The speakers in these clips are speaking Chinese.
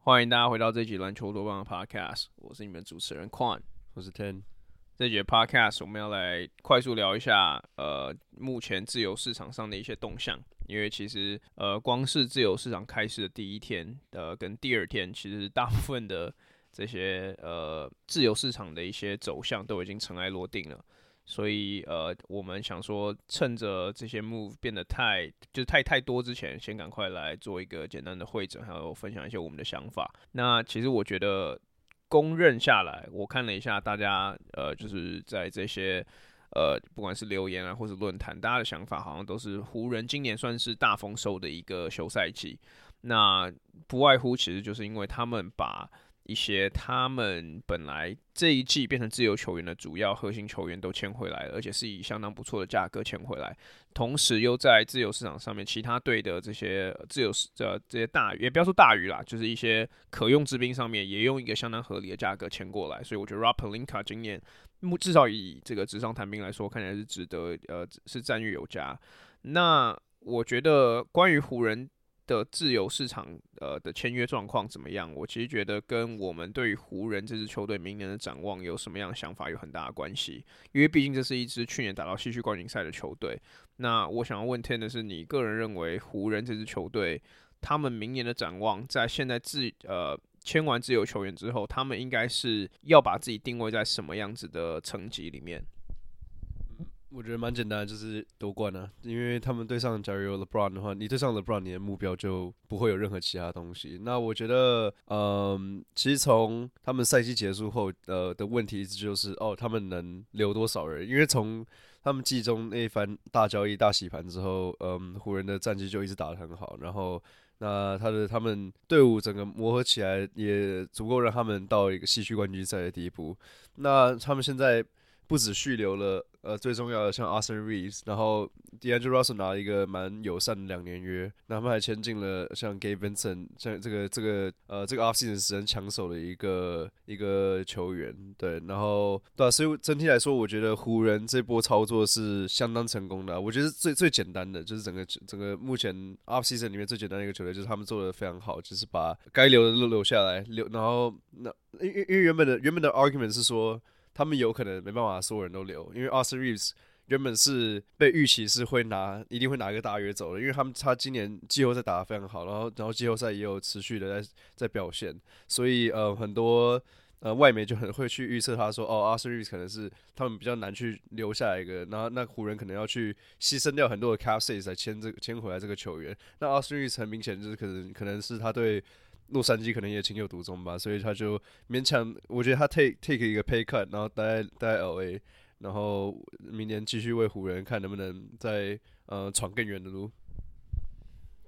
欢迎大家回到这集篮球多棒的 Podcast，我是你们主持人 Quan，我是 Ten。这集 Podcast 我们要来快速聊一下，呃，目前自由市场上的一些动向。因为其实，呃，光是自由市场开市的第一天，呃，跟第二天，其实大部分的这些呃自由市场的一些走向都已经尘埃落定了。所以，呃，我们想说，趁着这些 move 变得太就是太太多之前，先赶快来做一个简单的会诊，还有分享一些我们的想法。那其实我觉得，公认下来，我看了一下大家，呃，就是在这些，呃，不管是留言啊，或是论坛，大家的想法好像都是湖人今年算是大丰收的一个休赛季。那不外乎其实就是因为他们把。一些他们本来这一季变成自由球员的主要核心球员都签回来了，而且是以相当不错的价格签回来，同时又在自由市场上面，其他队的这些自由市这这些大鱼，也不要说大鱼啦，就是一些可用之兵上面也用一个相当合理的价格签过来，所以我觉得 Rob Pelinka 今年至少以这个纸上谈兵来说，看起来是值得呃是赞誉有加。那我觉得关于湖人。的自由市场呃的签约状况怎么样？我其实觉得跟我们对于湖人这支球队明年的展望有什么样的想法有很大的关系。因为毕竟这是一支去年打到西区冠军赛的球队。那我想要问天的是，你个人认为湖人这支球队他们明年的展望，在现在自呃签完自由球员之后，他们应该是要把自己定位在什么样子的层级里面？我觉得蛮简单，就是夺冠啊。因为他们对上假如有 LeBron 的话，你对上 LeBron，你的目标就不会有任何其他东西。那我觉得，嗯，其实从他们赛季结束后，呃，的问题一直就是，哦，他们能留多少人？因为从他们季中那一番大交易、大洗盘之后，嗯，湖人的战绩就一直打得很好。然后，那他的他们队伍整个磨合起来，也足够让他们到一个西区冠军赛的地步。那他们现在不止续留了。呃，最重要的像 Austin Reeves，然后 D'Angelo Russell 拿了一个蛮友善的两年约，那他们还签进了像 Gabe Vincent，像这个这个呃这个 offseason 十人抢手的一个一个球员，对，然后对，所以整体来说，我觉得湖人这波操作是相当成功的。我觉得最最简单的就是整个整个目前 offseason 里面最简单的一个球队，就是他们做的非常好，就是把该留的都留下来，留，然后那因因因为原本的原本的 argument 是说。他们有可能没办法所有人都留，因为 Austin Reeves 原本是被预期是会拿，一定会拿一个大约走的，因为他们他今年季后赛打得非常好，然后然后季后赛也有持续的在在表现，所以呃很多呃外媒就很会去预测他说哦 Austin Reeves 可能是他们比较难去留下来一个，然后那湖人可能要去牺牲掉很多的 cap space 来签这个签回来这个球员，那 Austin Reeves 很明显就是可能可能是他对。洛杉矶可能也情有独钟吧，所以他就勉强，我觉得他 take take 一个 pay cut，然后待待 LA，然后明年继续为湖人看能不能再呃闯更远的路。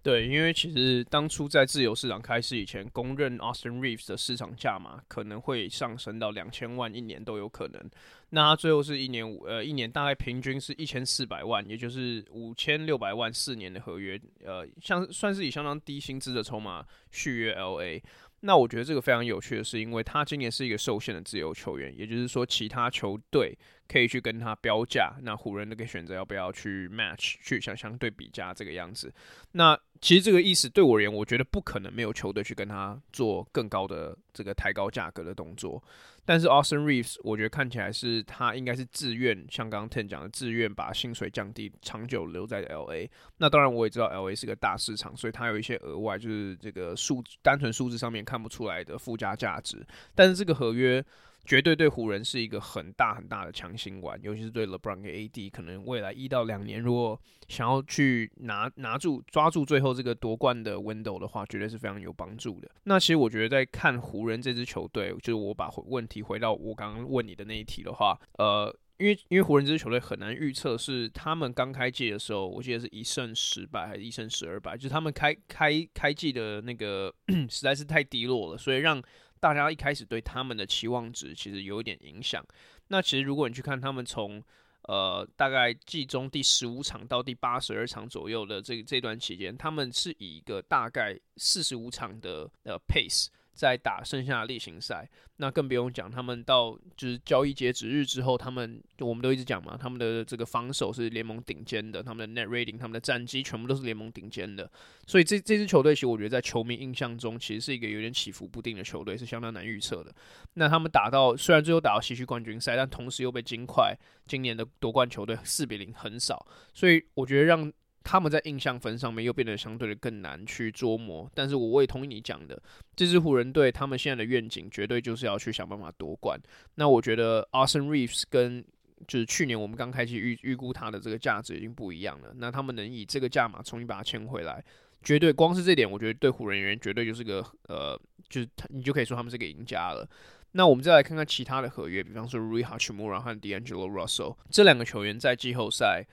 对，因为其实当初在自由市场开市以前，公认 Austin Reeves 的市场价嘛可能会上升到两千万一年都有可能。那他最后是一年五呃一年大概平均是一千四百万，也就是五千六百万四年的合约，呃，像算是以相当低薪资的筹码续约 LA。那我觉得这个非常有趣的是，因为他今年是一个受限的自由球员，也就是说其他球队可以去跟他标价，那湖人都可以选择要不要去 match 去相相对比价这个样子。那其实这个意思对我而言，我觉得不可能没有球队去跟他做更高的这个抬高价格的动作。但是 Austin Reeves，我觉得看起来是他应该是自愿，像刚刚 Ten 讲的，自愿把薪水降低，长久留在 LA。那当然我也知道 LA 是个大市场，所以他有一些额外就是这个数单纯数字上面看不出来的附加价值。但是这个合约。绝对对湖人是一个很大很大的强心丸，尤其是对 LeBron 跟 AD，可能未来一到两年，如果想要去拿拿住抓住最后这个夺冠的 window 的话，绝对是非常有帮助的。那其实我觉得在看湖人这支球队，就是我把问题回到我刚刚问你的那一题的话，呃，因为因为湖人这支球队很难预测，是他们刚开季的时候，我记得是一胜十败还是一胜十二败，就是他们开开开季的那个 实在是太低落了，所以让。大家一开始对他们的期望值其实有一点影响。那其实如果你去看他们从呃大概季中第十五场到第八十二场左右的这这段期间，他们是以一个大概四十五场的呃 pace 在打剩下的例行赛，那更不用讲，他们到就是交易截止日之后，他们我们都一直讲嘛，他们的这个防守是联盟顶尖的，他们的 net rating、他们的战绩全部都是联盟顶尖的，所以这这支球队其实我觉得在球迷印象中，其实是一个有点起伏不定的球队，是相当难预测的。那他们打到虽然最后打到西区冠军赛，但同时又被金块今年的夺冠球队四比零横扫，所以我觉得让。他们在印象分上面又变得相对的更难去琢磨，但是我也同意你讲的，这支湖人队他们现在的愿景绝对就是要去想办法夺冠。那我觉得 Austin Reeves 跟就是去年我们刚开始预预估他的这个价值已经不一样了。那他们能以这个价码重新把他签回来，绝对光是这点，我觉得对湖人而言绝对就是个呃，就是他你就可以说他们是个赢家了。那我们再来看看其他的合约，比方说 Rui Hachimura 和 D'Angelo Russell 这两个球员在季后赛。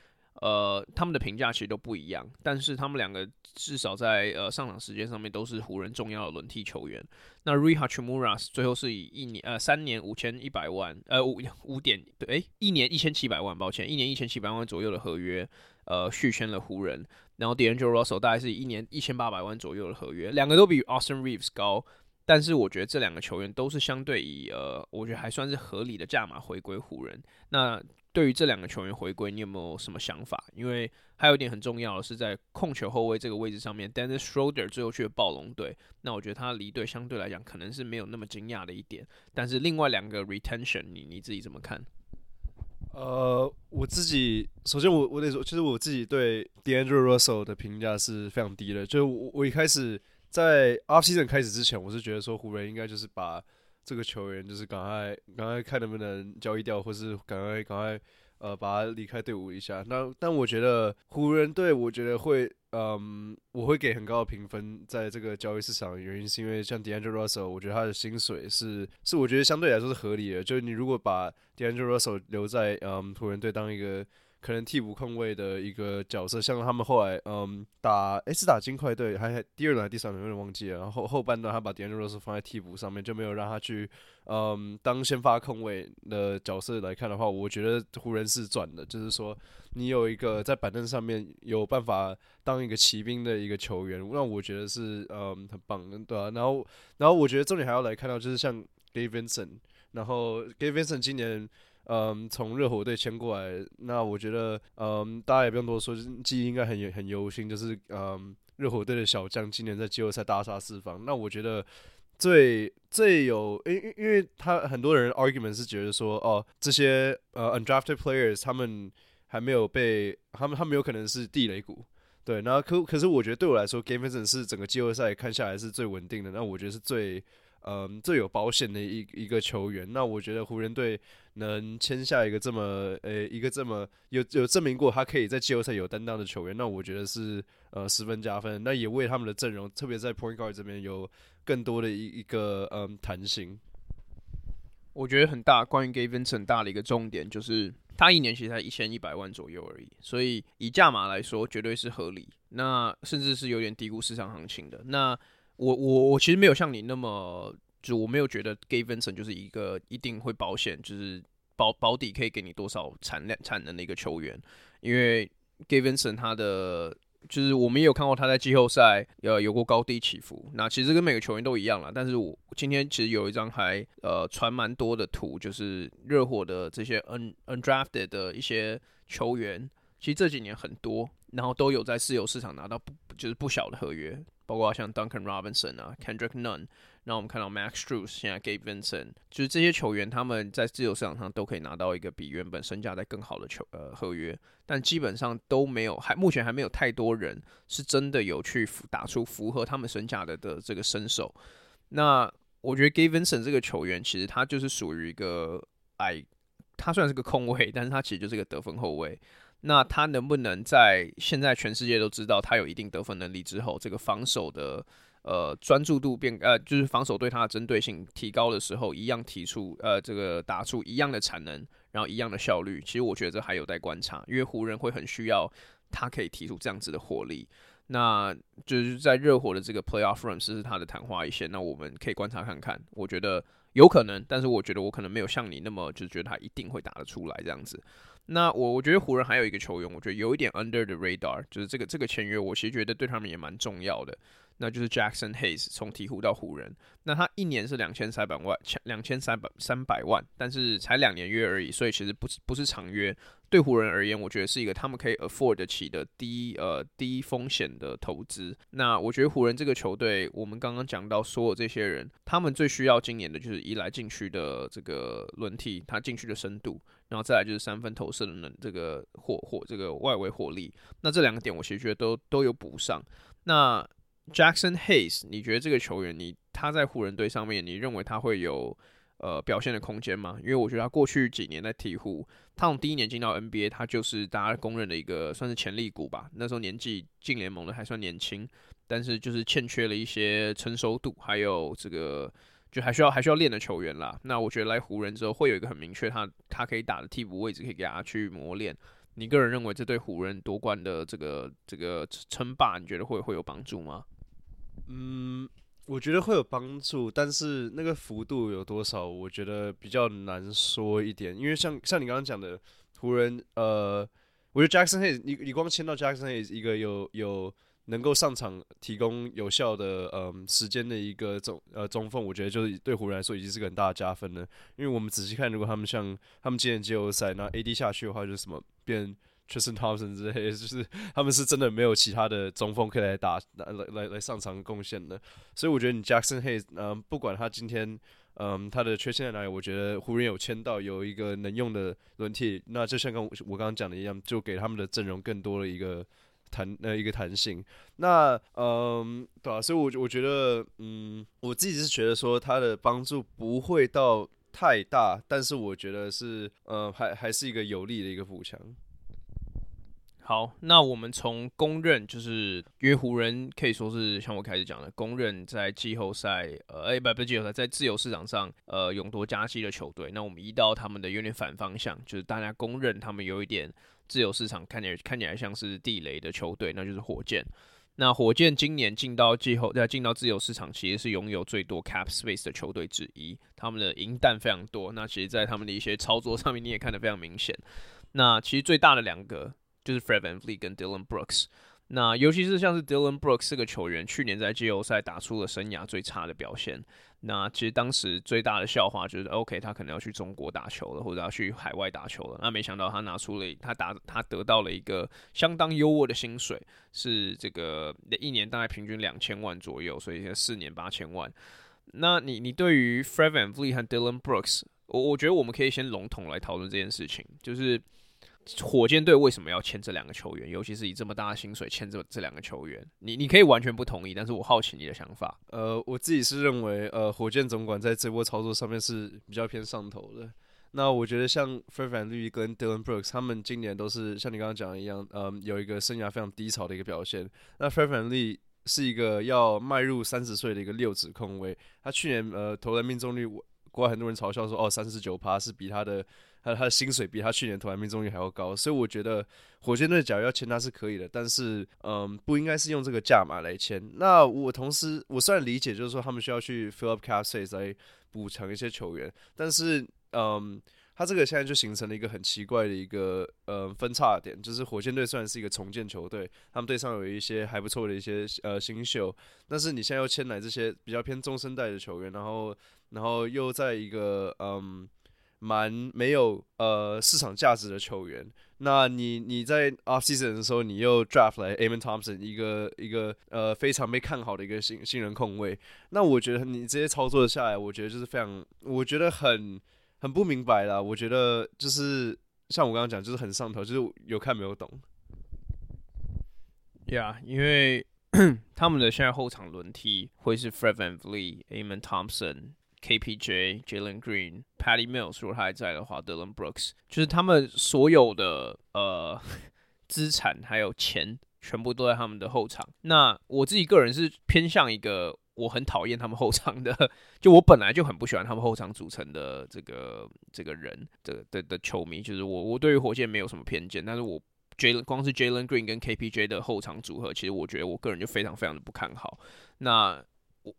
呃，他们的评价其实都不一样，但是他们两个至少在呃上场时间上面都是湖人重要的轮替球员。那 Rui Hachimura 最后是以一年呃三年五千一百万呃五五点对诶一年一千七百万，抱歉一年一千七百万左右的合约呃续签了湖人。然后 D'Angelo Russell 大概是一年一千八百万左右的合约，两个都比 Austin Reeves 高，但是我觉得这两个球员都是相对以呃我觉得还算是合理的价码回归湖人。那对于这两个球员回归，你有没有什么想法？因为还有一点很重要的是，在控球后卫这个位置上面，Dennis Schroeder 最后去了暴龙队，那我觉得他离队相对来讲可能是没有那么惊讶的一点。但是另外两个 retention，你你自己怎么看？呃，我自己首先我我得说，其实我自己对 D'Angelo Russell 的评价是非常低的。就我我一开始在 offseason 开始之前，我是觉得说湖人应该就是把。这个球员就是赶快赶快看能不能交易掉，或是赶快赶快呃把他离开队伍一下。那但我觉得湖人队，我觉得会嗯，我会给很高的评分，在这个交易市场的原因是因为像 D'Angelo Russell，我觉得他的薪水是是我觉得相对来说是合理的。就是你如果把 D'Angelo Russell 留在嗯湖人队当一个。可能替补控卫的一个角色，像他们后来，嗯，打，诶、是打金块队，还还第二轮还第三轮，有点忘记了。然后后半段他把 D'Angelo Russell 放在替补上面，就没有让他去，嗯，当先发控卫的角色来看的话，我觉得湖人是赚的。就是说，你有一个在板凳上面有办法当一个骑兵的一个球员，那我觉得是，嗯，很棒，对啊。然后，然后我觉得重点还要来看到，就是像 Gabe Vincent，然后 Gabe Vincent 今年。嗯，从热火队签过来，那我觉得，嗯，大家也不用多说，记忆应该很很犹新，就是嗯，热火队的小将今年在季后赛大杀四方。那我觉得最最有，因因因为他很多人 argument 是觉得说，哦，这些呃 undrafted players 他们还没有被他们他们有可能是地雷股，对。然后可可是我觉得对我来说，Game Vincent 是整个季后赛看下来是最稳定的，那我觉得是最。嗯，最有保险的一一个球员，那我觉得湖人队能签下一个这么呃、一个这么有有证明过他可以在季后赛有担当的球员，那我觉得是呃十分加分。那也为他们的阵容，特别在 Point Guard 这边有更多的一一个嗯弹性。我觉得很大，关于 Gabe Vincent 很大的一个重点就是他一年其实才一千一百万左右而已，所以以价码来说绝对是合理，那甚至是有点低估市场行情的。那我我我其实没有像你那么，就我没有觉得 Gavinson 就是一个一定会保险，就是保保底可以给你多少产量产能的一个球员，因为 Gavinson 他的就是我们也有看过他在季后赛呃有过高低起伏，那其实跟每个球员都一样啦。但是我今天其实有一张还呃传蛮多的图，就是热火的这些 un undrafted 的一些球员，其实这几年很多，然后都有在自由市场拿到不就是不小的合约。包括像 Duncan Robinson 啊，Kendrick Nunn，那我们看到 Max Strus，现在 Gabe Vincent，就是这些球员他们在自由市场上都可以拿到一个比原本身价再更好的球呃合约，但基本上都没有，还目前还没有太多人是真的有去打出符合他们身价的的这个身手。那我觉得 Gabe Vincent 这个球员其实他就是属于一个矮，他虽然是个控卫，但是他其实就是个得分后卫。那他能不能在现在全世界都知道他有一定得分能力之后，这个防守的呃专注度变呃，就是防守对他的针对性提高的时候，一样提出呃这个打出一样的产能，然后一样的效率？其实我觉得这还有待观察，因为湖人会很需要他可以提出这样子的火力。那就是在热火的这个 playoff run 是他的昙花一现，那我们可以观察看看。我觉得有可能，但是我觉得我可能没有像你那么就觉得他一定会打得出来这样子。那我我觉得湖人还有一个球员，我觉得有一点 under the radar，就是这个这个签约，我其实觉得对他们也蛮重要的。那就是 Jackson Hayes 从鹈鹕到湖人。那他一年是两千三百万，两千三百三百万，但是才两年约而已，所以其实不是不是长约。对湖人而言，我觉得是一个他们可以 afford 得起的低呃低风险的投资。那我觉得湖人这个球队，我们刚刚讲到所有这些人，他们最需要今年的就是一来禁区的这个轮替，他禁区的深度，然后再来就是三分投射的能这个火火这个外围火力。那这两个点，我其实觉得都都有补上。那 Jackson Hayes，你觉得这个球员，你他在湖人队上面，你认为他会有呃表现的空间吗？因为我觉得他过去几年在鹈鹕，他从第一年进到 NBA，他就是大家公认的一个算是潜力股吧。那时候年纪进联盟的还算年轻，但是就是欠缺了一些成熟度，还有这个就还需要还需要练的球员啦。那我觉得来湖人之后，会有一个很明确他他可以打的替补位置，可以给他去磨练。你个人认为这对湖人夺冠的这个这个称霸，你觉得会会有帮助吗？嗯，我觉得会有帮助，但是那个幅度有多少，我觉得比较难说一点。因为像像你刚刚讲的，湖人，呃，我觉得 Jackson Hayes，你你光签到 Jackson Hayes 一个有有能够上场提供有效的嗯、时间的一个中呃中锋，我觉得就是对湖人来说已经是个很大的加分了。因为我们仔细看，如果他们像他们今年季后赛那 AD 下去的话，就是什么变。Tristan Thompson 之类，就是他们是真的没有其他的中锋可以来打来来来上场贡献的，所以我觉得你 Jackson Hayes，嗯、呃，不管他今天，嗯、他的缺陷在哪里，我觉得湖人有签到有一个能用的轮替，那就像跟我我刚刚讲的一样，就给他们的阵容更多的一个弹呃一个弹性。那嗯、对啊，所以我我觉得，嗯，我自己是觉得说他的帮助不会到太大，但是我觉得是，呃，还还是一个有利的一个补强。好，那我们从公认，就是因为湖人可以说是像我开始讲的，公认在季后赛，呃，哎，不不季后赛，在自由市场上，呃，勇夺佳绩的球队。那我们移到他们的有点反方向，就是大家公认他们有一点自由市场看起来看起来像是地雷的球队，那就是火箭。那火箭今年进到季后，在进到自由市场，其实是拥有最多 cap space 的球队之一，他们的银弹非常多。那其实，在他们的一些操作上面，你也看得非常明显。那其实最大的两个。就是 Fred VanVleet 跟 Dylan Brooks，那尤其是像是 Dylan Brooks 这个球员，去年在季后赛打出了生涯最差的表现。那其实当时最大的笑话就是，OK，他可能要去中国打球了，或者要去海外打球了。那没想到他拿出了他打他得到了一个相当优渥的薪水，是这个一年大概平均两千万左右，所以现在四年八千万。那你你对于 Fred VanVleet 和 Dillon Brooks，我我觉得我们可以先笼统来讨论这件事情，就是。火箭队为什么要签这两个球员？尤其是以这么大的薪水签这这两个球员，你你可以完全不同意，但是我好奇你的想法。呃，我自己是认为，呃，火箭总管在这波操作上面是比较偏上头的。那我觉得像 Freeman 力跟 Dillon Brooks，他们今年都是像你刚刚讲的一样，嗯、有一个生涯非常低潮的一个表现。那 Freeman 力是一个要迈入三十岁的一个六指控卫，他去年呃投篮命中率，国外很多人嘲笑说，哦，三十九趴是比他的。他他的薪水比他去年投篮命中率还要高，所以我觉得火箭队假如要签他是可以的，但是嗯，不应该是用这个价码来签。那我同时我虽然理解，就是说他们需要去 fill up cap space 来补偿一些球员，但是嗯，他这个现在就形成了一个很奇怪的一个呃分叉点，就是火箭队虽然是一个重建球队，他们队上有一些还不错的一些呃新秀，但是你现在又签来这些比较偏中生代的球员，然后然后又在一个嗯。蛮没有呃市场价值的球员，那你你在 off season 的时候，你又 draft 来 Amen Thompson 一个一个呃非常被看好的一个新新人控卫，那我觉得你这些操作下来，我觉得就是非常，我觉得很很不明白啦。我觉得就是像我刚刚讲，就是很上头，就是有看没有懂。Yeah，因为 他们的现在后场轮替会是 Fred VanVleet、Amen Thompson。KPJ、Jalen Green、Patty Mills，如果他还在的话，Dylan Brooks，就是他们所有的呃资产还有钱，全部都在他们的后场。那我自己个人是偏向一个我很讨厌他们后场的，就我本来就很不喜欢他们后场组成的这个这个人的的的球迷，就是我我对于火箭没有什么偏见，但是我 Jalen 光是 Jalen Green 跟 KPJ 的后场组合，其实我觉得我个人就非常非常的不看好。那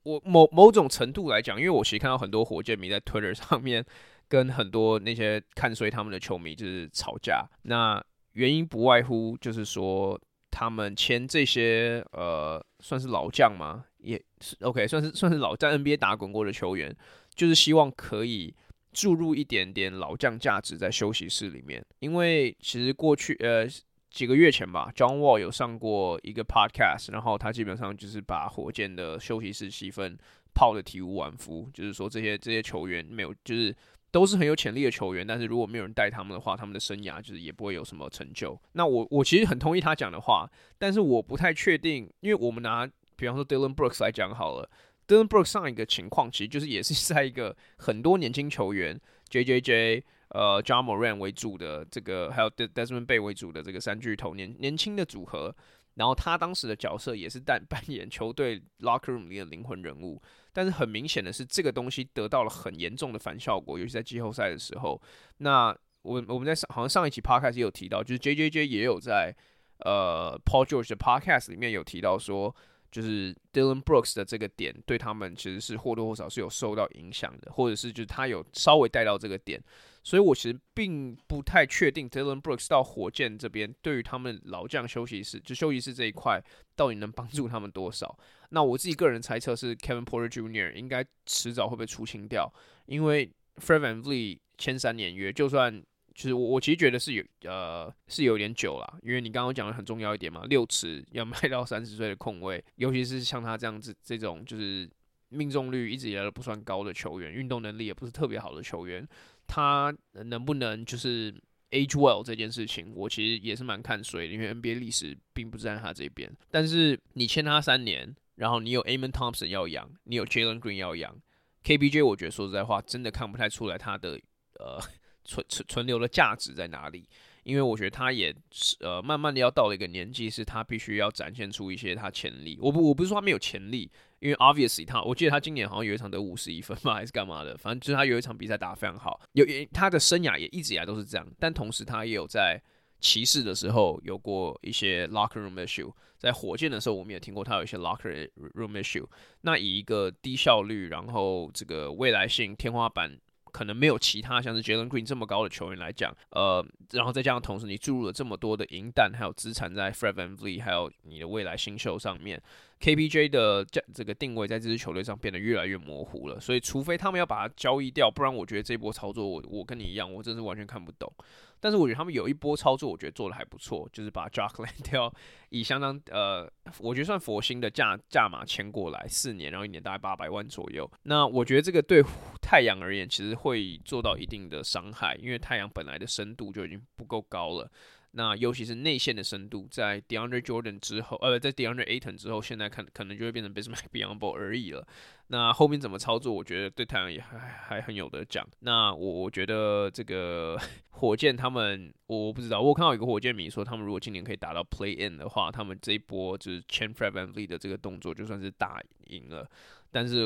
我某某种程度来讲，因为我其实看到很多火箭迷在 Twitter 上面跟很多那些看衰他们的球迷就是吵架。那原因不外乎就是说他们签这些呃，算是老将吗？也是 OK，算是算是老在 NBA 打滚过的球员，就是希望可以注入一点点老将价值在休息室里面。因为其实过去呃几个月前吧，John Wall 有上过一个 Podcast，然后他基本上就是把火箭的休息室气氛泡得体无完肤，就是说这些这些球员没有就是。都是很有潜力的球员，但是如果没有人带他们的话，他们的生涯就是也不会有什么成就。那我我其实很同意他讲的话，但是我不太确定，因为我们拿比方说 Dylan Brooks 来讲好了，Dylan Brooks 上一个情况其实就是也是 在一个很多年轻球员 JJJ 呃 Ja Morant 为主的这个，还有 Desmond Bane 为主的这个三巨头年年轻的组合。然后他当时的角色也是扮 扮演球队 locker room 里的灵魂人物，但是很明显的是，这个东西得到了很严重的反效果，尤其在季后赛的时候。那我我们在上好像上一期 podcast 有提到，就是 J J J 也有在呃 Paul George 的 podcast 里面有提到说，就是 Dylan Brooks 的这个点对他们其实是或多或少是有受到影响的，或者是就是他有稍微带到这个点。所以，我其实并不太确定 Dylan Brooks 到火箭这边，对于他们老将休息室，就休息室这一块，到底能帮助他们多少？那我自己个人猜测是，Kevin Porter Jr. 应该迟早会被出清掉，因为 Fred VanVleet 签三年约，就算其实我我其实觉得是有呃是有点久了，因为你刚刚讲的很重要一点嘛，六尺要卖到三十岁的控卫，尤其是像他这样子这种就是命中率一直以来都不算高的球员，运动能力也不是特别好的球员。他能不能就是 age well 这件事情，我其实也是蛮看衰的，因为 NBA 历史并不在他这边。但是你签他三年，然后你有 Amen Thompson 要养，你有 Jalen Green 要养，KBJ 我觉得说实在话，真的看不太出来他的呃存存存留的价值在哪里。因为我觉得他也是呃，慢慢的要到了一个年纪，是他必须要展现出一些他潜力。我不我不是说他没有潜力，因为 obviously 他，我记得他今年好像有一场得五十一分吧，还是干嘛的，反正就是他有一场比赛打得非常好。有他的生涯也一直以来都是这样，但同时他也有在骑士的时候有过一些 locker room issue，在火箭的时候我们也听过他有一些 locker room issue。那以一个低效率，然后这个未来性天花板。可能没有其他像是 Jalen Green 这么高的球员来讲，呃，然后再加上同时你注入了这么多的银弹还有资产在 Fred VanVleet 还有你的未来新秀上面，KPJ 的这这个定位在这支球队上变得越来越模糊了。所以除非他们要把它交易掉，不然我觉得这波操作我我跟你一样，我真是完全看不懂。但是我觉得他们有一波操作，我觉得做的还不错，就是把 JACK LAND 掉以相当呃，我觉得算佛心的价价码签过来四年，然后一年大概八百万左右。那我觉得这个对太阳而言，其实会做到一定的伤害，因为太阳本来的深度就已经不够高了。那尤其是内线的深度，在 DeAndre Jordan 之后，呃，在 DeAndre Ayton 之后，现在看可能就会变成 Bismack Biyombo 而已了。那后面怎么操作，我觉得对太阳也还还很有得讲。那我我觉得这个 火箭他们，我不知道，我看到有个火箭迷说，他们如果今年可以打到 Play In 的话，他们这一波就是 Chen f r e d v a n l e e 的这个动作，就算是打赢了。但是。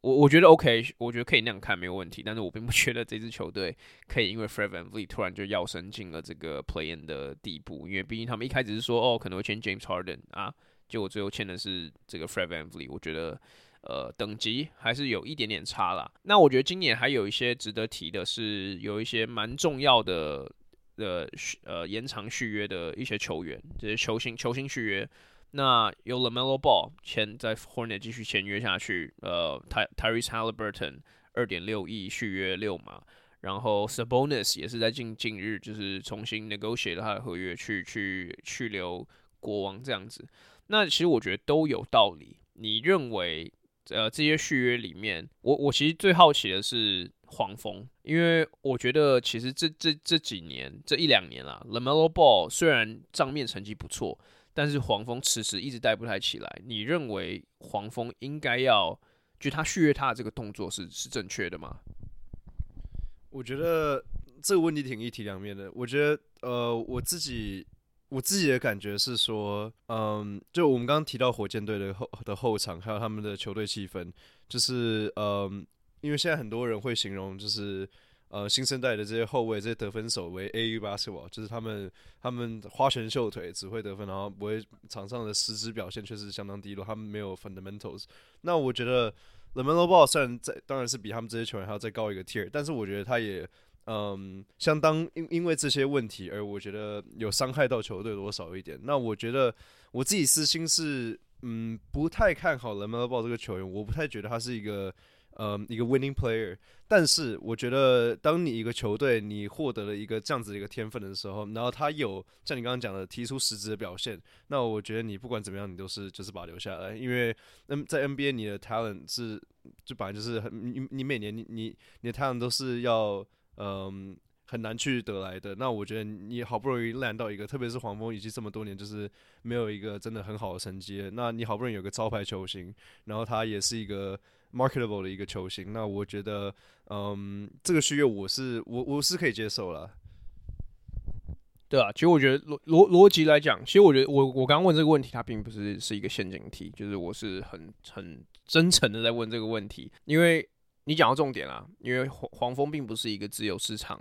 我我觉得 OK，我觉得可以那样看没有问题，但是我并不觉得这支球队可以因为 Fred VanVleet 突然就要升进了这个 Play-in 的地步，因为毕竟他们一开始是说哦可能会签 James Harden 啊，结果最后签的是这个 Fred VanVleet，我觉得呃等级还是有一点点差啦。那我觉得今年还有一些值得提的是，有一些蛮重要的的呃延长续约的一些球员，这些球星球星续约。那有 LaMelo Ball 签在 Hornet 继续签约下去，呃，Ty Tyrese Halliburton 二点六亿续约六码，然后 Sabonis 也是在近近日就是重新 negotiate 了他的合约去去去留国王这样子。那其实我觉得都有道理。你认为呃这些续约里面，我我其实最好奇的是黄蜂，因为我觉得其实这这这几年这一两年啦，LaMelo Ball 虽然账面成绩不错。但是黄蜂迟迟一直带不太起来，你认为黄蜂应该要就他续约他的这个动作是是正确的吗？我觉得这个问题挺一体两面的。我觉得呃，我自己我自己的感觉是说，嗯，就我们刚刚提到火箭队的后的后场，还有他们的球队气氛，就是嗯，因为现在很多人会形容就是。呃，新生代的这些后卫、这些得分手为 AU basketball，就是他们他们花拳绣腿只会得分，然后不会场上的实质表现确实相当低落，他们没有 fundamentals。那我觉得 LaMelo Ball 虽然在当然是比他们这些球员还要再高一个 tier，但是我觉得他也嗯，相当因因为这些问题而我觉得有伤害到球队多少一点。那我觉得我自己私心是，嗯，不太看好 LaMelo Ball 这个球员，我不太觉得他是一个。嗯，一个 winning player，但是我觉得，当你一个球队你获得了一个这样子的一个天分的时候，然后他有像你刚刚讲的提出实质的表现，那我觉得你不管怎么样，你都是就是把他留下来，因为嗯，在 NBA 你的 talent 是就本来就是很你你每年你你你的 talent 都是要嗯很难去得来的，那我觉得你好不容易 landed 到一个，特别是黄蜂以及这么多年就是没有一个真的很好的成绩，那你好不容易有个招牌球星，然后他也是一个。Marketable 的一个球星，那我觉得，嗯，这个续约我是我我是可以接受了。对啊，其实我觉得逻逻逻辑来讲，其实我觉得我我刚问这个问题，它并不是是一个陷阱题，就是我是很很真诚的在问这个问题，因为你讲到重点啦，因为黄黄蜂并不是一个自由市场，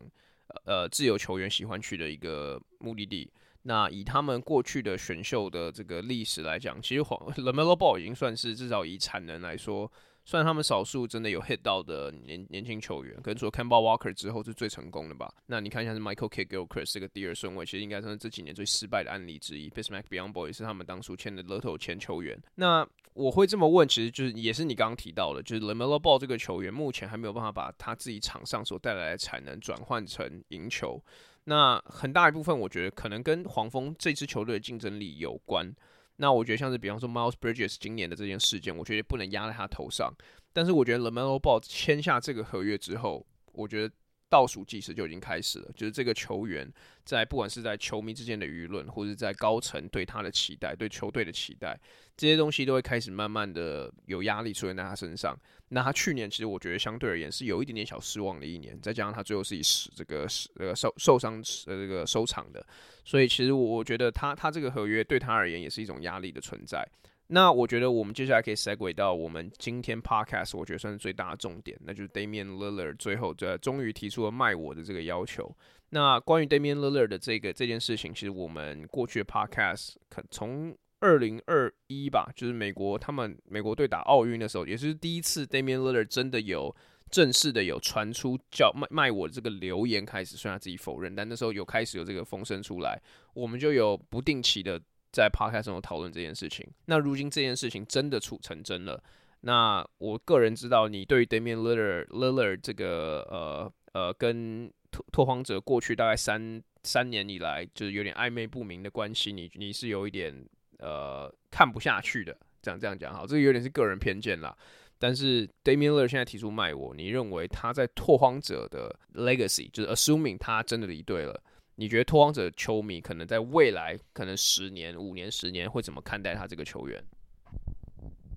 呃，自由球员喜欢去的一个目的地。那以他们过去的选秀的这个历史来讲，其实黄 LaMelo Ball 已经算是至少以产能来说。虽然他们少数真的有 hit 到的年年轻球员，可能除了 c a m b a Walker 之后是最成功的吧。那你看一下是 Michael K. Gilchrist 这个第二顺位，其实应该算是这几年最失败的案例之一。Bismack Biyombo 也是他们当初签的乐透签球员。那我会这么问，其实就是也是你刚刚提到的，就是 LaMelo Ball 这个球员目前还没有办法把他自己场上所带来的产能转换成赢球。那很大一部分我觉得可能跟黄蜂这支球队的竞争力有关。那我觉得像是比方说 Miles Bridges 今年的这件事件，我觉得不能压在他头上。但是我觉得 LaMelo Ball 签下这个合约之后，我觉得倒数计时就已经开始了。就是这个球员在不管是在球迷之间的舆论，或者在高层对他的期待、对球队的期待，这些东西都会开始慢慢的有压力出现在他身上。那他去年其实我觉得相对而言是有一点点小失望的一年，再加上他最后是以这个呃受受伤呃这个收场的。所以其实我觉得他他这个合约对他而言也是一种压力的存在。那我觉得我们接下来可以 segue 到我们今天 podcast，我觉得算是最大的重点，那就是 Damian Lillard 最后这终于提出了卖我的这个要求。那关于 Damian Lillard 的这个这件事情，其实我们过去的 podcast 可从二零二一吧，就是美国他们美国队打奥运的时候，也是第一次 Damian Lillard 真的有。正式的有传出叫卖卖我的这个流言开始，虽然他自己否认，但那时候有开始有这个风声出来，我们就有不定期的在 podcast 中讨论这件事情。那如今这件事情真的处成真了。那我个人知道，你对于 Damian Lillard Lillard 这个呃呃跟拓拓荒者过去大概三三年以来就是有点暧昧不明的关系，你你是有一点呃看不下去的。这样这样讲好，这个有点是个人偏见啦。但是 Damian Lillard 现在提出卖我，你认为他在拓荒者的 legacy，就是 assuming 他真的离队了，你觉得拓荒者球迷可能在未来可能十年、五年、十年会怎么看待他这个球员？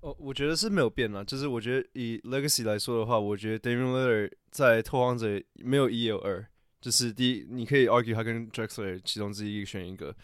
哦，我觉得是没有变啦。就是我觉得以 legacy 来说的话，我觉得 Damian l i l l a r 在拓荒者没有一有二，就是第一，你可以 argue 他跟 Drexler 其中之一选一个。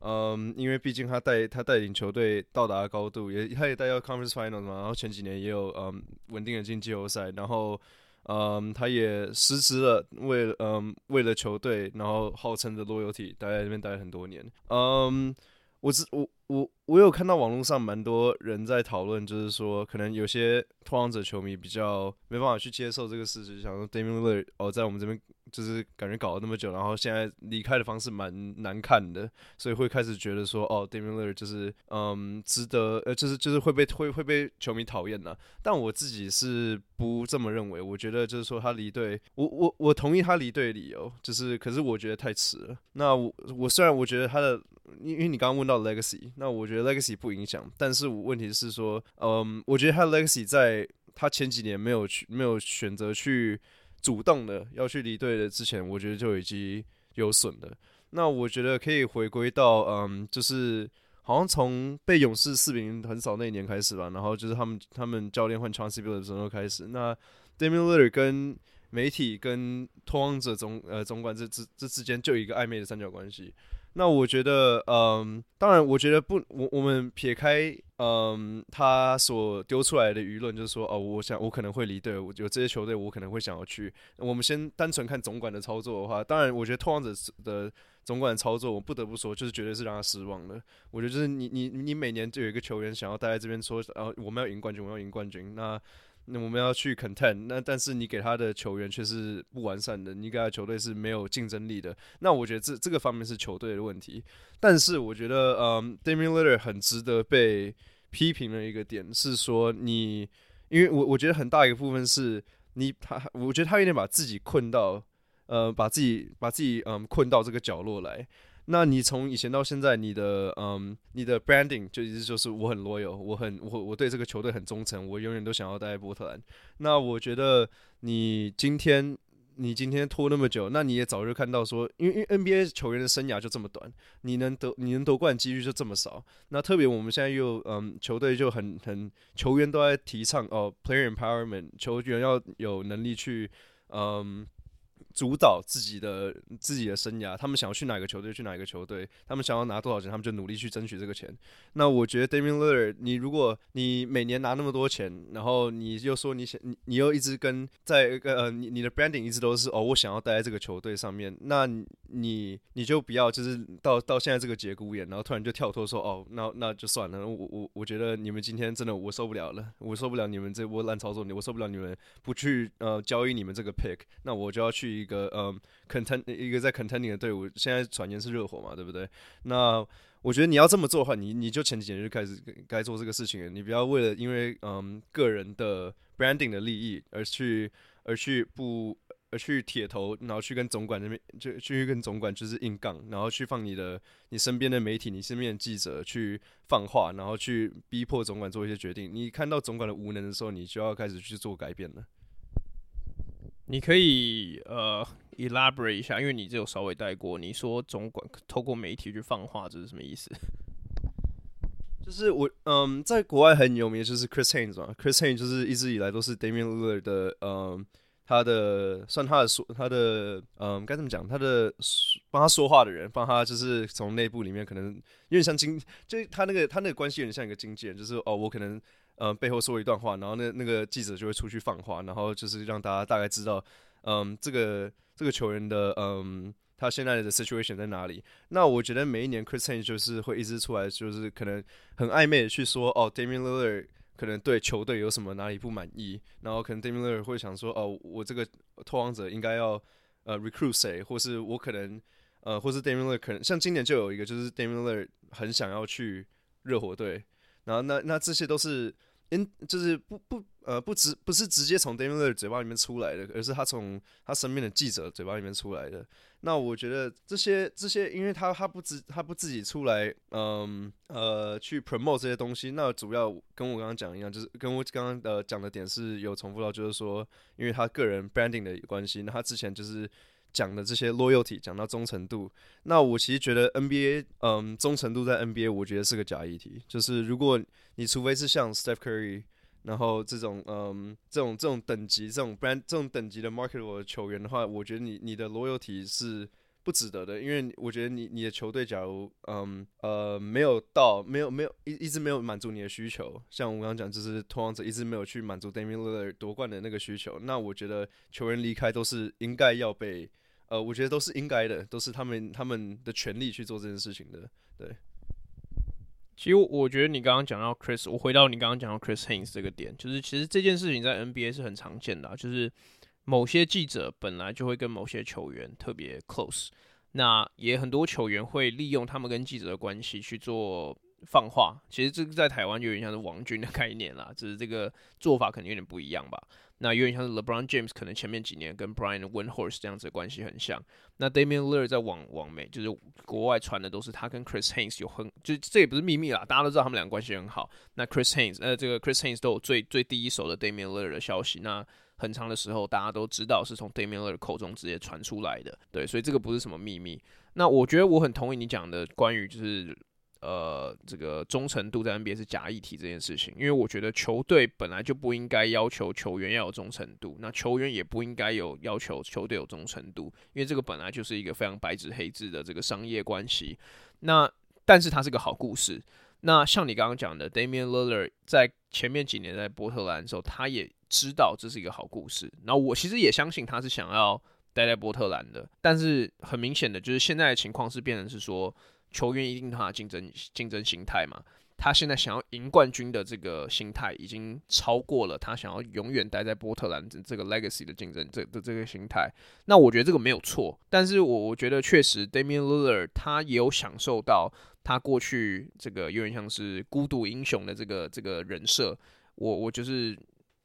嗯，因为毕竟他带他带领球队到达高度，也他也带到 Conference Finals 嘛，然后前几年也有嗯稳定的进季后赛，然后嗯他也实职了为嗯为了球队，然后号称的 loyalty 待在那边待了很多年。嗯，我只我我我有看到网络上蛮多人在讨论，就是说可能有些拓荒者球迷比较没办法去接受这个事实，想说 Damian l i l l a r 哦在我们这边。就是感觉搞了那么久，然后现在离开的方式蛮难看的，所以会开始觉得说，哦，Demirler 就是，嗯，值得，呃，就是就是会被会会被球迷讨厌的。但我自己是不这么认为，我觉得就是说他离队，我我我同意他离队的理由，就是可是我觉得太迟了。那我我虽然我觉得他的，因为你刚刚问到 legacy，那我觉得 legacy 不影响，但是我问题是说，嗯，我觉得他 legacy 在他前几年没有去没有选择去。主动的要去离队的之前，我觉得就已经有损了。那我觉得可以回归到，嗯，就是好像从被勇士四比零横扫那一年开始吧，然后就是他们他们教练换 Chance b i l l 的时候开始。那 Damian Lillard 跟媒体跟拓荒者总呃总管这这这之间就一个暧昧的三角关系。那我觉得，嗯，当然，我觉得不，我我们撇开，嗯，他所丢出来的舆论，就是说，哦，我想我可能会离队，我有这些球队，我可能会想要去。我们先单纯看总管的操作的话，当然，我觉得拓荒者的总管的操作，我不得不说，就是绝对是让他失望的。我觉得就是你你你每年就有一个球员想要待在这边说，呃，我们要赢冠军，我们要赢冠军，那。那我们要去 contend，那但是你给他的球员却是不完善的，你给他球队是没有竞争力的。那我觉得这这个方面是球队的问题。但是我觉得，嗯，Damian Lillard 很值得被批评的一个点是说你，因为我我觉得很大一个部分是你他，我觉得他有点把自己困到，呃，把自己把自己嗯困到这个角落来。那你从以前到现在，你的嗯，你的 branding 就一直就是我很 loyal，我很我我对这个球队很忠诚，我永远都想要待在波特兰。那我觉得你今天你今天拖那么久，那你也早就看到说，因为因为 NBA 球员的生涯就这么短，你能得你能夺冠几率就这么少。那特别我们现在又嗯，球队就很很球员都在提倡哦，player empowerment，球员要有能力去嗯。主导自己的自己的生涯，他们想要去哪个球队去哪个球队，他们想要拿多少钱，他们就努力去争取这个钱。那我觉得 Damian Lillard，你如果你每年拿那么多钱，然后你又说你想你你又一直跟在呃你你的 branding 一直都是哦我想要待在这个球队上面，那你你就不要就是到到现在这个节骨眼，然后突然就跳脱说哦那那就算了，我我我觉得你们今天真的我受不了了，我受不了你们这波烂操作，你我受不了你们不去呃交易你们这个 pick，那我就要去。一个嗯，contend 一个在 contending 的队伍，现在传言是热火嘛，对不对？那我觉得你要这么做的话，你你就前几年就开始该做这个事情了。你不要为了因为嗯个人的 branding 的利益而去而去不而去铁头，然后去跟总管那边就去跟总管就是硬杠，然后去放你的你身边的媒体、你身边的记者去放话，然后去逼迫总管做一些决定。你看到总管的无能的时候，你就要开始去做改变了。你可以呃 elaborate 一下，因为你只有稍微带过。你说总管透过媒体去放话，这是什么意思？就是我嗯，在国外很有名，就是 Chris Hanes 嘛。？Chris Hanes 就是一直以来都是 Damian Lillard 的嗯，他的算他的说他的嗯该怎么讲？他的帮他说话的人，帮他就是从内部里面可能有点像经，就他那个他那个关系有点像一个经纪人，就是哦，我可能。嗯，背后说一段话，然后那那个记者就会出去放话，然后就是让大家大概知道，嗯，这个这个球员的嗯，他现在的 situation 在哪里。那我觉得每一年 Chris Haynes 就是会一直出来，就是可能很暧昧的去说，哦，Damian Lillard 可能对球队有什么哪里不满意，然后可能 Damian Lillard 会想说，哦，我这个拓荒者应该要呃 recruit 谁，或是我可能呃，或是 Damian Lillard 可能像今年就有一个，就是 Damian Lillard 很想要去热火队，然后那那这些都是。因就是不不呃不直不是直接从 d a m i l e r 嘴巴里面出来的，而是他从他身边的记者嘴巴里面出来的。那我觉得这些这些，因为他他不自他不自己出来，嗯呃去 promote 这些东西，那主要跟我刚刚讲一样，就是跟我刚刚呃讲的点是有重复到，就是说，因为他个人 branding 的关系，那他之前就是。讲的这些 loyalty，讲到忠诚度，那我其实觉得 NBA，嗯，忠诚度在 NBA，我觉得是个假议题。就是如果你除非是像 Steph Curry，然后这种，嗯，这种这种等级、这种 brand、这种等级的 marketable 的球员的话，我觉得你你的 loyalty 是不值得的，因为我觉得你你的球队假如，嗯呃，没有到，没有没有一一直没有满足你的需求，像我刚刚讲，就是拓荒者一直没有去满足 Damian Lillard 夺冠的那个需求，那我觉得球员离开都是应该要被。呃，我觉得都是应该的，都是他们他们的权利去做这件事情的。对，其实我觉得你刚刚讲到 Chris，我回到你刚刚讲到 Chris Haynes 这个点，就是其实这件事情在 NBA 是很常见的啊，就是某些记者本来就会跟某些球员特别 close，那也很多球员会利用他们跟记者的关系去做放话。其实这个在台湾就有点像是王军的概念啦，只是这个做法可能有点不一样吧。那有点像是 LeBron James，可能前面几年跟 Brian Windhorst 这样子的关系很像。那 Damian l i l l a r 在网网媒，就是国外传的都是他跟 Chris Haynes 有很，就这也不是秘密啦，大家都知道他们两个关系很好。那 Chris Haynes，呃，这个 Chris Haynes 都有最最第一手的 Damian l i l l a r 的消息。那很长的时候，大家都知道是从 Damian Lillard 口中直接传出来的。对，所以这个不是什么秘密。那我觉得我很同意你讲的关于就是。呃，这个忠诚度在 NBA 是假议题这件事情，因为我觉得球队本来就不应该要求球员要有忠诚度，那球员也不应该有要求球队有忠诚度，因为这个本来就是一个非常白纸黑字的这个商业关系。那但是它是个好故事。那像你刚刚讲的，Damian Lillard 在前面几年在波特兰的时候，他也知道这是一个好故事。那我其实也相信他是想要待在波特兰的，但是很明显的就是现在的情况是变成是说。球员一定他竞争竞争心态嘛，他现在想要赢冠军的这个心态，已经超过了他想要永远待在波特兰这这个 legacy 的竞争这的这个心态。那我觉得这个没有错，但是我我觉得确实 Damian Lillard 他也有享受到他过去这个有点像是孤独英雄的这个这个人设。我我就是。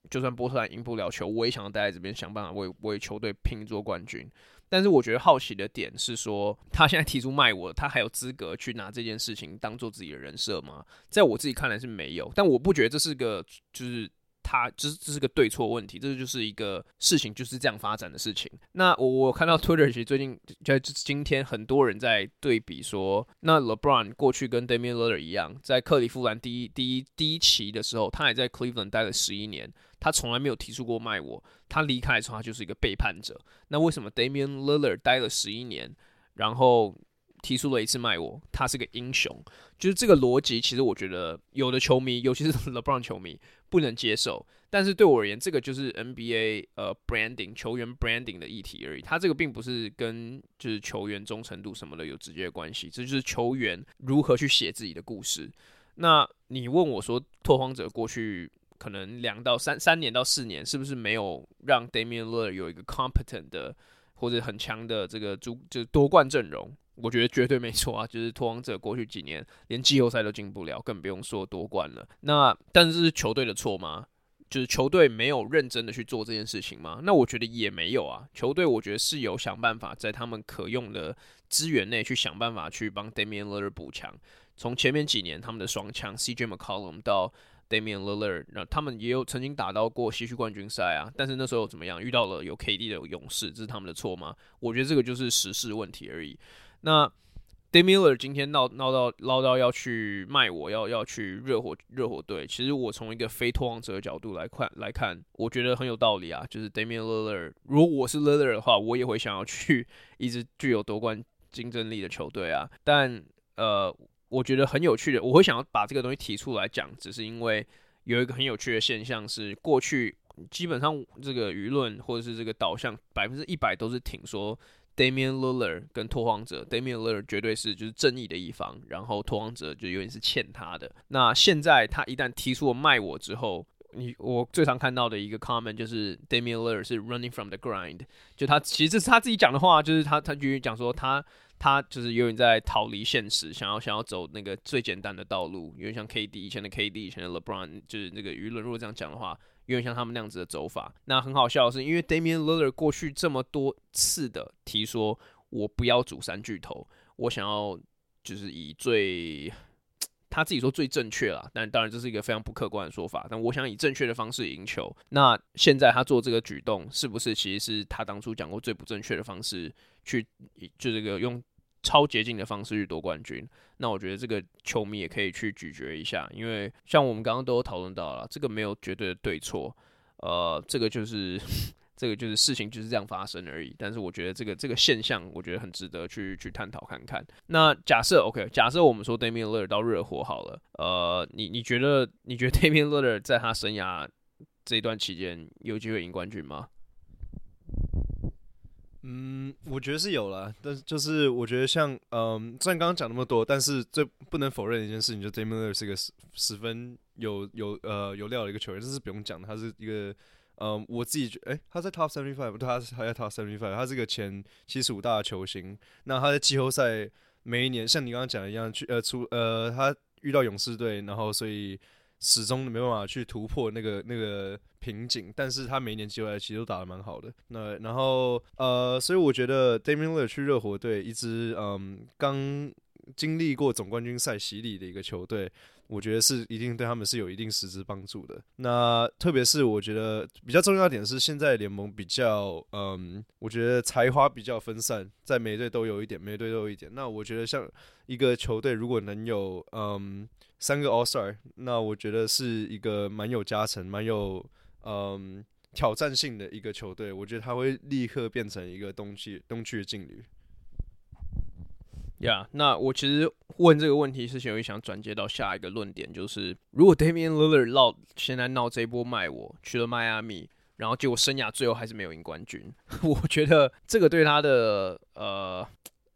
就算波特兰赢不了球，我也想要待在这边想办法为为球队拼做冠军。但是我觉得好奇的点是说，他现在提出卖我，他还有资格去拿这件事情当做自己的人设吗？在我自己看来是没有，但我不觉得这是个就是。他这这是个对错问题，这就是一个事情就是这样发展的事情。那我我看到 Twitter 其实最近在今天很多人在对比说，那 LeBron 过去跟 Damian Lillard 一样，在克利夫兰第一第一第一期的时候，他也在 Cleveland 待了十一年，他从来没有提出过卖我。他离开的时候，他就是一个背叛者。那为什么 Damian Lillard 待了十一年，然后提出了一次卖我，他是个英雄？就是这个逻辑，其实我觉得有的球迷，尤其是 LeBron 球迷。不能接受，但是对我而言，这个就是 NBA 呃 branding 球员 branding 的议题而已。他这个并不是跟就是球员忠诚度什么的有直接关系，这就是球员如何去写自己的故事。那你问我说，拓荒者过去可能两到三三年到四年，是不是没有让 Damian l i l l a r 有一个 competent 的或者很强的这个主就是夺冠阵容？我觉得绝对没错啊，就是拓荒者过去几年连季后赛都进不了，更不用说夺冠了。那但是是球队的错吗？就是球队没有认真的去做这件事情吗？那我觉得也没有啊。球队我觉得是有想办法在他们可用的资源内去想办法去帮 Damian Lillard 补强。从前面几年他们的双枪 CJ McCollum 到 Damian Lillard，那他们也有曾经打到过西区冠军赛啊。但是那时候怎么样？遇到了有 KD 的勇士，这是他们的错吗？我觉得这个就是时事问题而已。那 d a m i l l e r 今天闹闹到闹到要去卖我，要要去热火热火队。其实我从一个非拓荒者的角度来看来看，我觉得很有道理啊。就是 d a m i l l e r 如果我是 Lillard 的话，我也会想要去一支具有夺冠竞争力的球队啊。但呃，我觉得很有趣的，我会想要把这个东西提出来讲，只是因为有一个很有趣的现象是，过去基本上这个舆论或者是这个导向百分之一百都是挺说。Damian Lillard 跟拓荒者，Damian Lillard 绝对是就是正义的一方，然后拓荒者就有点是欠他的。那现在他一旦提出了卖我之后，你我最常看到的一个 comment 就是 Damian Lillard 是 running from the grind，就他其实这是他自己讲的话，就是他他就讲说他他就是有点在逃离现实，想要想要走那个最简单的道路，有点像 KD 以前的 KD 以前的 LeBron，就是那个舆论如果这样讲的话。有点像他们那样子的走法，那很好笑的是，因为 Damian Lillard 过去这么多次的提说，我不要组三巨头，我想要就是以最他自己说最正确啦，但当然这是一个非常不客观的说法，但我想以正确的方式赢球。那现在他做这个举动，是不是其实是他当初讲过最不正确的方式去就这个用？超捷径的方式去夺冠军，那我觉得这个球迷也可以去咀嚼一下，因为像我们刚刚都讨论到了，这个没有绝对的对错，呃，这个就是 这个就是事情就是这样发生而已。但是我觉得这个这个现象，我觉得很值得去去探讨看看。那假设 OK，假设我们说 Damian l i l l a r 到热火好了，呃，你你觉得你觉得 Damian l i l l a r 在他生涯这一段期间有机会赢冠军吗？嗯，我觉得是有了，但是就是我觉得像，嗯，虽然刚刚讲那么多，但是最不能否认的一件事情，就 Damian l i l l 是一个十十分有有呃有料的一个球员，这是不用讲的，他是一个，嗯，我自己觉得，诶，他在 Top seventy five，不对，他还在 Top seventy five，他是个前七十五大的球星，那他在季后赛每一年，像你刚刚讲的一样，去呃出呃他遇到勇士队，然后所以。始终没办法去突破那个 那个瓶颈，但是他每一年季后赛其实都打得蛮好的。那然后呃，所以我觉得 Damian l i l l 去热火队，一支嗯刚经历过总冠军赛洗礼的一个球队，我觉得是一定对他们是有一定实质帮助的。那特别是我觉得比较重要的点是，现在联盟比较嗯，我觉得才华比较分散，在每队都有一点，每队都有一点。那我觉得像一个球队如果能有嗯。三个 All Star，那我觉得是一个蛮有加成、蛮有嗯挑战性的一个球队。我觉得他会立刻变成一个东区东区的劲旅。呀，yeah, 那我其实问这个问题之前，我想转接到下一个论点，就是如果 Damian Lillard 现在闹这一波卖我去了迈阿密，然后结果生涯最后还是没有赢冠军，我觉得这个对他的呃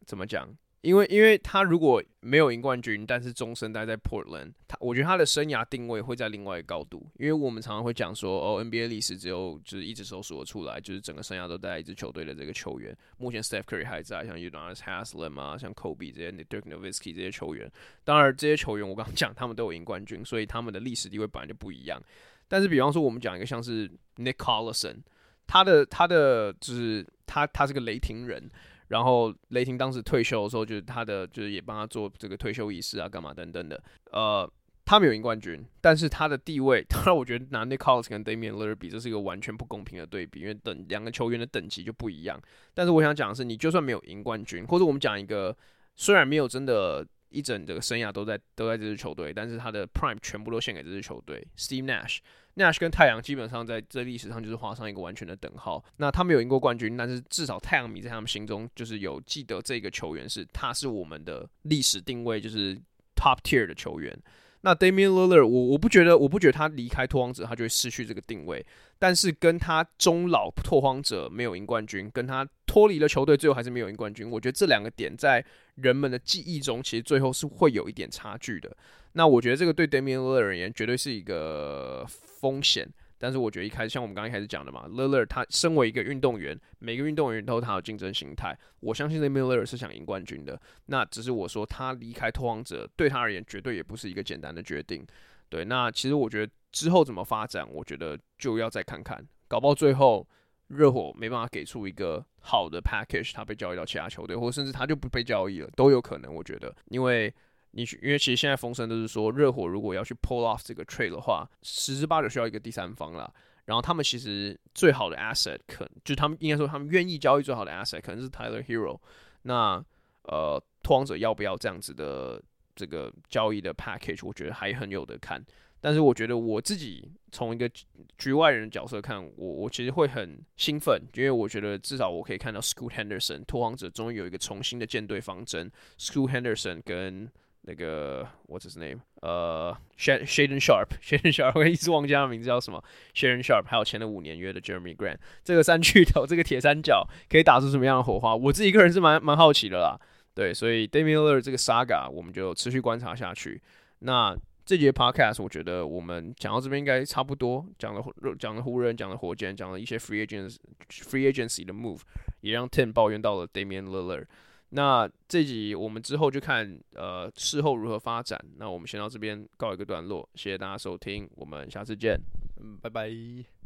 怎么讲？因为因为他如果没有赢冠军，但是终身待在 Portland，他我觉得他的生涯定位会在另外一个高度。因为我们常常会讲说，哦，NBA 历史只有就是一只手数得出来，就是整个生涯都待一支球队的这个球员。目前 Steph Curry 还在，像 Udonis Haslem 啊，像 Kobe 这些，Dirk Nowitzki 这些球员。当然，这些球员我刚刚讲他们都有赢冠军，所以他们的历史地位本来就不一样。但是，比方说我们讲一个像是 Nick Collison，他的他的就是他他是个雷霆人。然后雷霆当时退休的时候，就是他的就是也帮他做这个退休仪式啊，干嘛等等的。呃，他没有赢冠军，但是他的地位，当然我觉得拿 Nick c o l l s 跟 Damian l i l l a r 比，这是一个完全不公平的对比，因为等两个球员的等级就不一样。但是我想讲的是，你就算没有赢冠军，或者我们讲一个虽然没有真的一整个生涯都在都在这支球队，但是他的 Prime 全部都献给这支球队，Steve Nash。Nash 跟太阳基本上在这历史上就是画上一个完全的等号。那他们有赢过冠军，但是至少太阳迷在他们心中就是有记得这个球员是他是我们的历史定位，就是 top tier 的球员。那 Damian Lillard，我我不觉得，我不觉得他离开拓荒者他就会失去这个定位。但是跟他终老拓荒者没有赢冠军，跟他脱离了球队最后还是没有赢冠军，我觉得这两个点在人们的记忆中其实最后是会有一点差距的。那我觉得这个对 Damian Lillard 而言绝对是一个风险，但是我觉得一开始像我们刚刚开始讲的嘛 lear 他身为一个运动员，每个运动员都有他的竞争心态，我相信 Damian Lillard 是想赢冠军的。那只是我说他离开拓荒者对他而言绝对也不是一个简单的决定。对，那其实我觉得之后怎么发展，我觉得就要再看看，搞不好最后热火没办法给出一个好的 package，他被交易到其他球队，或者甚至他就不被交易了，都有可能。我觉得，因为。你去因为其实现在风声都是说，热火如果要去 pull off 这个 trade 的话，十之八九需要一个第三方啦。然后他们其实最好的 asset 可就他们应该说他们愿意交易最好的 asset 可能是 Tyler Hero。那呃，拓荒者要不要这样子的这个交易的 package？我觉得还很有得看。但是我觉得我自己从一个局外人的角色看，我我其实会很兴奋，因为我觉得至少我可以看到 Scoot Henderson 拓荒者终于有一个重新的建队方针，Scoot Henderson 跟那个 What's his name？呃、uh,，Shaden Sharp，Shaden Sharp，我一直忘记他的名字叫什么。Shaden Sharp，还有签了五年约的 Jeremy Grant，这个三巨头，这个铁三角可以打出什么样的火花？我自己个人是蛮蛮好奇的啦。对，所以 Damian Lillard 这个 Saga 我们就持续观察下去。那这节 Podcast 我觉得我们讲到这边应该差不多，讲了讲了湖人，讲了火箭，讲了一些 Free Agents Free Agency 的 Move，也让 Tim 抱怨到了 Damian Lillard。那这集我们之后就看，呃，事后如何发展。那我们先到这边告一个段落，谢谢大家收听，我们下次见，嗯，拜拜。